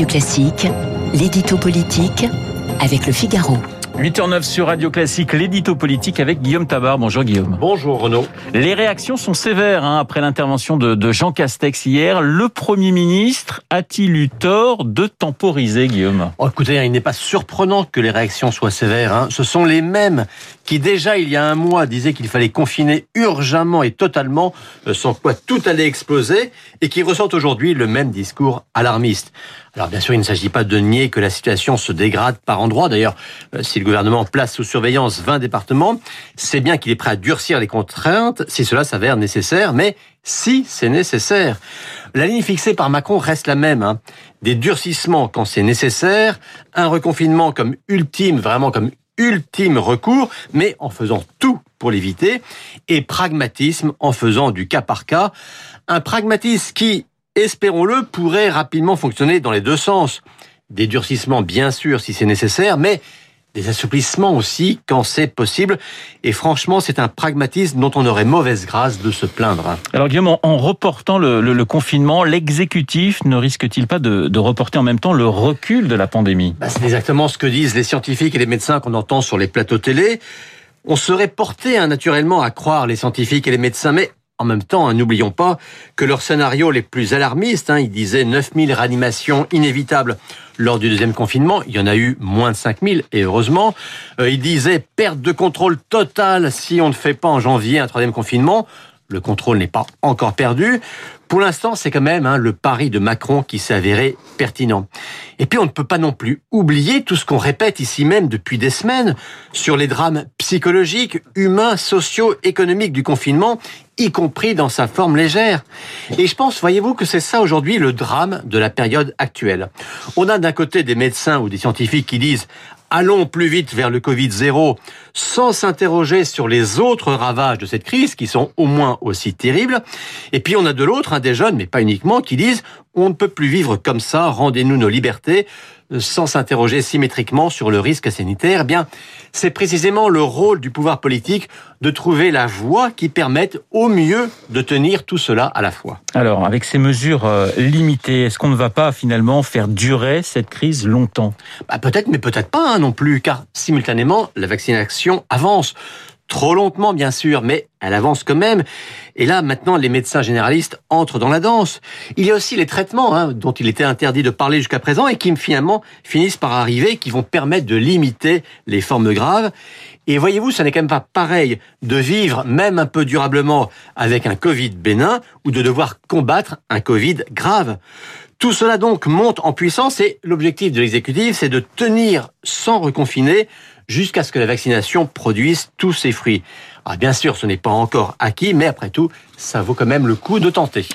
Radio Classique, l'édito politique avec le Figaro. 8h09 sur Radio Classique, l'édito politique avec Guillaume Tabar. Bonjour Guillaume. Bonjour Renaud. Les réactions sont sévères hein, après l'intervention de, de, Jean Castex hier. Le Premier ministre a-t-il eu tort de temporiser, Guillaume? Oh, Écoutez, il n'est pas surprenant que les réactions soient sévères. Hein. Ce sont les mêmes qui déjà il y a un mois disaient qu'il fallait confiner urgemment et totalement, euh, sans quoi tout allait exploser, et qui ressortent aujourd'hui le même discours alarmiste. Alors bien sûr, il ne s'agit pas de nier que la situation se dégrade par endroits. D'ailleurs, euh, si le gouvernement place sous surveillance 20 départements, c'est bien qu'il est prêt à durcir les contraintes si cela s'avère nécessaire, mais si c'est nécessaire. La ligne fixée par Macron reste la même. Hein. Des durcissements quand c'est nécessaire, un reconfinement comme ultime, vraiment comme ultime recours, mais en faisant tout pour l'éviter, et pragmatisme en faisant du cas par cas. Un pragmatisme qui, espérons-le, pourrait rapidement fonctionner dans les deux sens. Des durcissements, bien sûr, si c'est nécessaire, mais des assouplissements aussi quand c'est possible. Et franchement, c'est un pragmatisme dont on aurait mauvaise grâce de se plaindre. Alors Guillaume, en reportant le, confinement, l'exécutif ne risque-t-il pas de, reporter en même temps le recul de la pandémie? Bah, C'est exactement ce que disent les scientifiques et les médecins qu'on entend sur les plateaux télé. On serait porté hein, naturellement à croire les scientifiques et les médecins, mais en même temps, hein, n'oublions pas que leurs scénarios les plus alarmistes, hein, ils disaient 9000 réanimations inévitables lors du deuxième confinement. Il y en a eu moins de 5000, et heureusement. Euh, ils disaient perte de contrôle totale si on ne fait pas en janvier un troisième confinement. Le contrôle n'est pas encore perdu. Pour l'instant, c'est quand même hein, le pari de Macron qui s'est avéré pertinent. Et puis, on ne peut pas non plus oublier tout ce qu'on répète ici même depuis des semaines sur les drames psychologiques, humains, sociaux, économiques du confinement, y compris dans sa forme légère. Et je pense, voyez-vous, que c'est ça aujourd'hui le drame de la période actuelle. On a d'un côté des médecins ou des scientifiques qui disent allons plus vite vers le Covid 0 sans s'interroger sur les autres ravages de cette crise qui sont au moins aussi terribles. Et puis on a de l'autre des jeunes, mais pas uniquement, qui disent on ne peut plus vivre comme ça, rendez-nous nos libertés sans s'interroger symétriquement sur le risque sanitaire, eh bien, c'est précisément le rôle du pouvoir politique de trouver la voie qui permette au mieux de tenir tout cela à la fois. Alors, avec ces mesures euh, limitées, est-ce qu'on ne va pas finalement faire durer cette crise longtemps? Bah, Peut-être, mais peut-être pas hein, non plus, car simultanément, la vaccination avance. Trop lentement, bien sûr, mais elle avance quand même. Et là, maintenant, les médecins généralistes entrent dans la danse. Il y a aussi les traitements hein, dont il était interdit de parler jusqu'à présent et qui finalement finissent par arriver, qui vont permettre de limiter les formes graves. Et voyez-vous, ça n'est quand même pas pareil de vivre, même un peu durablement, avec un Covid bénin ou de devoir combattre un Covid grave. Tout cela donc monte en puissance et l'objectif de l'exécutif, c'est de tenir sans reconfiner jusqu'à ce que la vaccination produise tous ses fruits. Ah, bien sûr, ce n'est pas encore acquis, mais après tout, ça vaut quand même le coup de tenter.